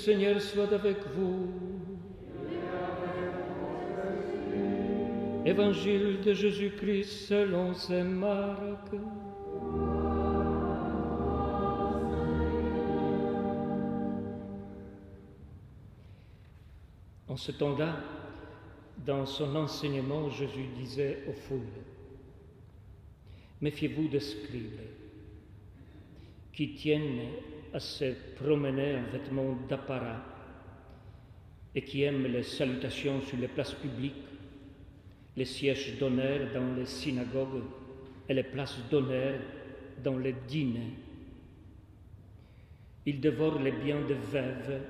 Seigneur soit avec vous. Évangile de Jésus-Christ selon saint Marc. En ce temps-là, dans son enseignement, Jésus disait aux foules, Méfiez-vous des scribes qui tiennent à se promener en vêtements d'apparat et qui aiment les salutations sur les places publiques, les sièges d'honneur dans les synagogues et les places d'honneur dans les dîners. Ils dévorent les biens des veuves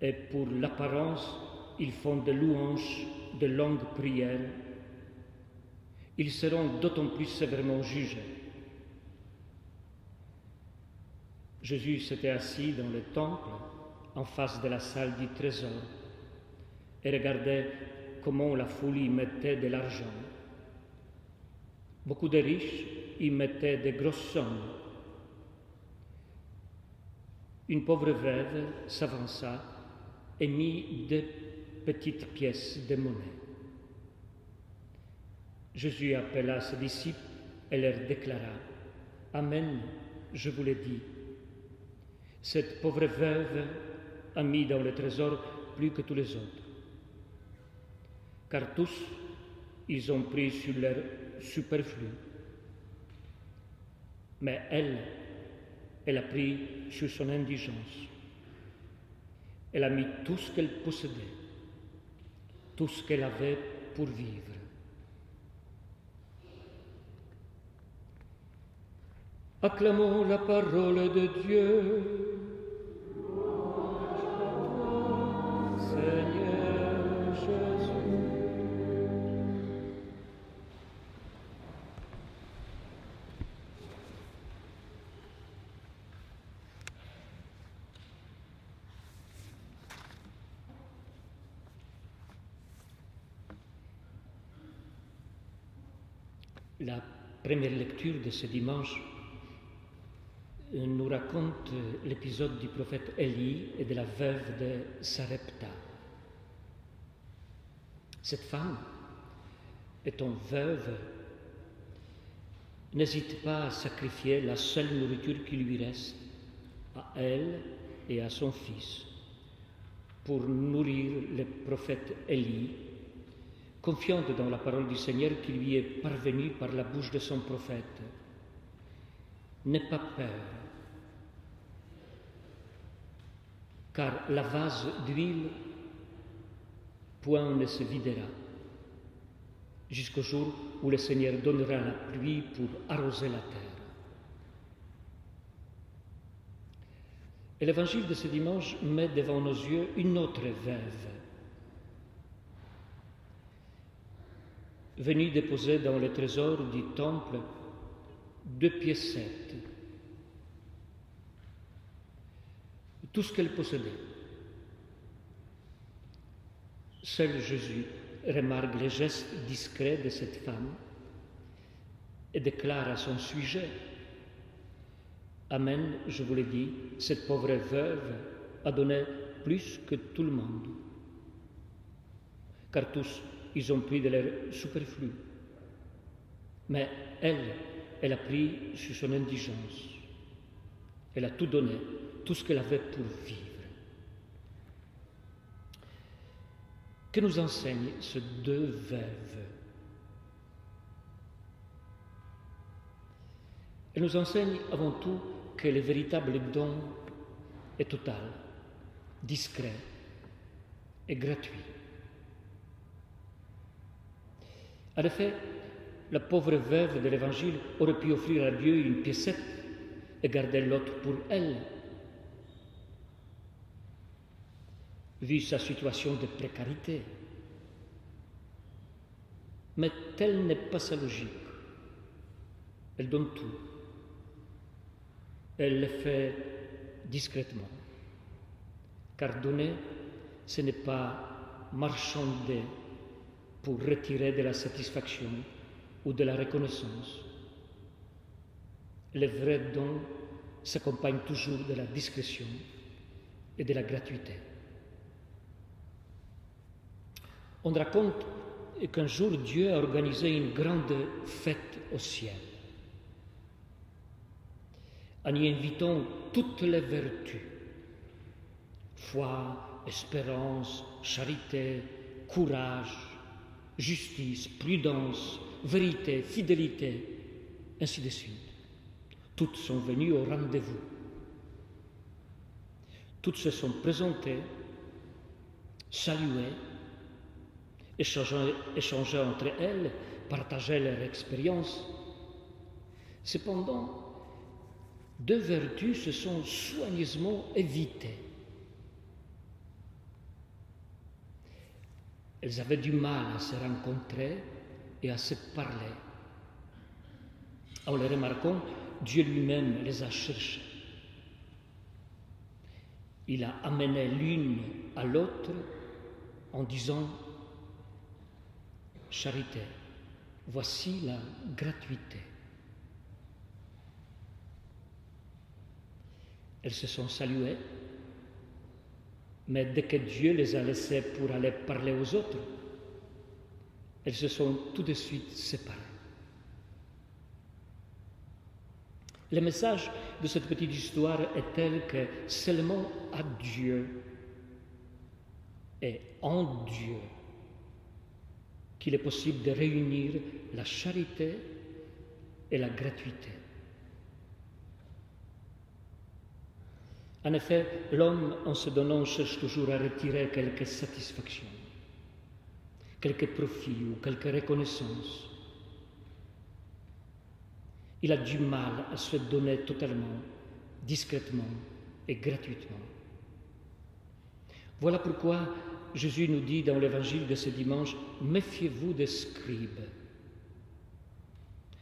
et pour l'apparence, ils font des louanges, de longues prières. Ils seront d'autant plus sévèrement jugés. Jésus s'était assis dans le temple, en face de la salle du trésor, et regardait comment la foule y mettait de l'argent. Beaucoup de riches y mettaient de grosses sommes. Une pauvre veuve s'avança et mit deux petites pièces de monnaie. Jésus appela ses disciples et leur déclara Amen, je vous l'ai dit. Cette pauvre veuve a mis dans le trésor plus que tous les autres. Car tous, ils ont pris sur leur superflu. Mais elle, elle a pris sur son indigence. Elle a mis tout ce qu'elle possédait, tout ce qu'elle avait pour vivre. Acclamons la parole de Dieu. La première lecture de ce dimanche nous raconte l'épisode du prophète Élie et de la veuve de Sarepta. Cette femme, étant veuve, n'hésite pas à sacrifier la seule nourriture qui lui reste à elle et à son fils pour nourrir le prophète Élie, confiante dans la parole du Seigneur qui lui est parvenue par la bouche de son prophète. N'aie pas peur, car la vase d'huile, point ne se videra, jusqu'au jour où le Seigneur donnera la pluie pour arroser la terre. Et l'évangile de ce dimanche met devant nos yeux une autre veuve, venue déposer dans le trésor du temple deux piécettes, tout ce qu'elle possédait. Seul Jésus remarque les gestes discrets de cette femme et déclare à son sujet Amen, je vous l'ai dit, cette pauvre veuve a donné plus que tout le monde, car tous, ils ont pris de leur superflu. Mais elle, elle a pris sur son indigence. Elle a tout donné, tout ce qu'elle avait pour vivre. Que nous enseignent ces deux veuves Elle nous enseigne avant tout que le véritable don est total, discret et gratuit. En effet, la pauvre veuve de l'Évangile aurait pu offrir à Dieu une piécette et garder l'autre pour elle. Vu sa situation de précarité. Mais telle n'est pas sa logique. Elle donne tout. Elle le fait discrètement. Car donner, ce n'est pas marchander pour retirer de la satisfaction ou de la reconnaissance. Le vrai don s'accompagne toujours de la discrétion et de la gratuité. On raconte qu'un jour Dieu a organisé une grande fête au ciel en y invitant toutes les vertus, foi, espérance, charité, courage, justice, prudence, vérité, fidélité, ainsi de suite. Toutes sont venues au rendez-vous. Toutes se sont présentées, saluées, échangées, entre elles, partagé leur expérience. Cependant, deux vertus se sont soigneusement évitées. Elles avaient du mal à se rencontrer et à se parler. En le remarquant, Dieu lui-même les a cherchées. Il a amené l'une à l'autre en disant Charité, voici la gratuité. Elles se sont saluées, mais dès que Dieu les a laissées pour aller parler aux autres, elles se sont tout de suite séparées. Le message de cette petite histoire est tel que seulement à Dieu et en Dieu qu'il est possible de réunir la charité et la gratuité. En effet, l'homme, en se donnant, cherche toujours à retirer quelques satisfactions, quelques profits ou quelques reconnaissances. Il a du mal à se donner totalement, discrètement et gratuitement. Voilà pourquoi Jésus nous dit dans l'évangile de ce dimanche, méfiez-vous des scribes,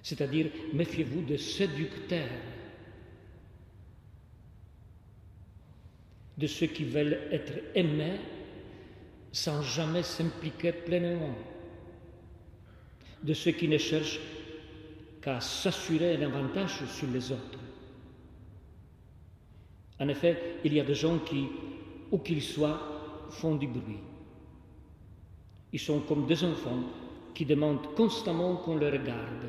c'est-à-dire méfiez-vous des séducteurs, de ceux qui veulent être aimés sans jamais s'impliquer pleinement, de ceux qui ne cherchent qu'à s'assurer un avantage sur les autres. En effet, il y a des gens qui, où qu'ils soient, font du bruit. Ils sont comme des enfants qui demandent constamment qu'on les regarde.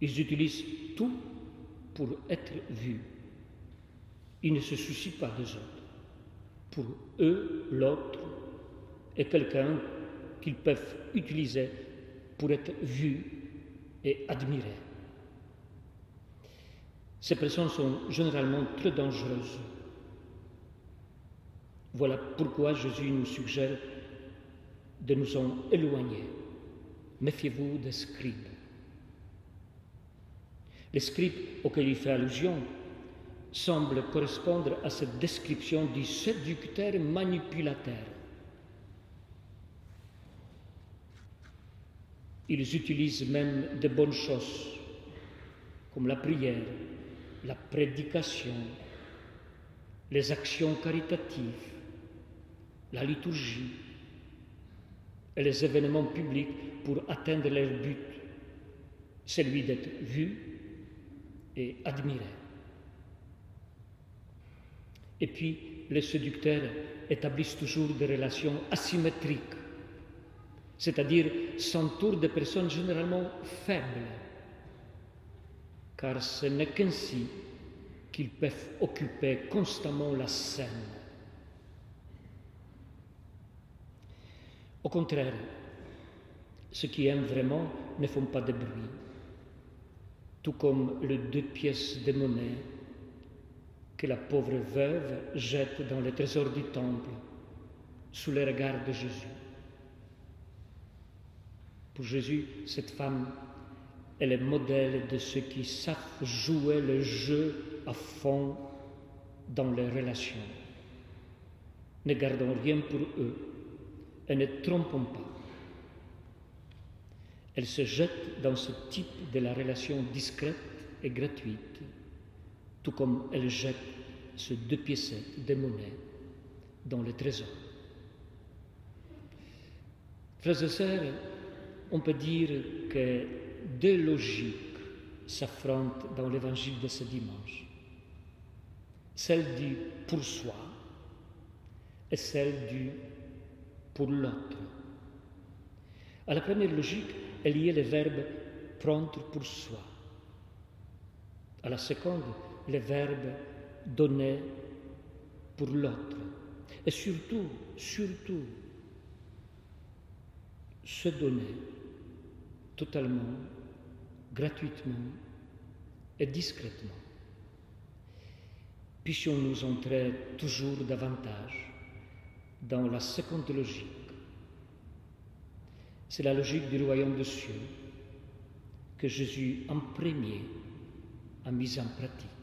Ils utilisent tout pour être vus. Ils ne se soucient pas des autres. Pour eux, l'autre est quelqu'un qu'ils peuvent utiliser pour être vus et admirés. Ces personnes sont généralement très dangereuses. Voilà pourquoi Jésus nous suggère de nous en éloigner. Méfiez-vous des scribes. Les scribes auxquels il fait allusion semblent correspondre à cette description du séducteur manipulateur. Ils utilisent même de bonnes choses, comme la prière, la prédication, les actions caritatives, la liturgie et les événements publics pour atteindre leur but, celui d'être vu et admiré. Et puis, les séducteurs établissent toujours des relations asymétriques c'est-à-dire s'entoure de personnes généralement faibles, car ce n'est qu'ainsi qu'ils peuvent occuper constamment la scène. Au contraire, ceux qui aiment vraiment ne font pas de bruit, tout comme les deux pièces de monnaie que la pauvre veuve jette dans le trésor du temple sous le regard de Jésus. Pour Jésus, cette femme est le modèle de ceux qui savent jouer le jeu à fond dans les relations. Ne gardons rien pour eux et ne trompons pas. Elle se jette dans ce type de la relation discrète et gratuite, tout comme elle jette ce deux piécettes de monnaie dans le trésor. Frères et sœurs, on peut dire que deux logiques s'affrontent dans l'évangile de ce dimanche. celle du pour soi et celle du pour l'autre. À la première logique est lié le verbe prendre pour soi. À la seconde, le verbe donner pour l'autre. Et surtout, surtout, se donner totalement, gratuitement et discrètement. Puissions-nous entrer toujours davantage dans la seconde logique. C'est la logique du royaume de cieux que Jésus en premier a mise en pratique.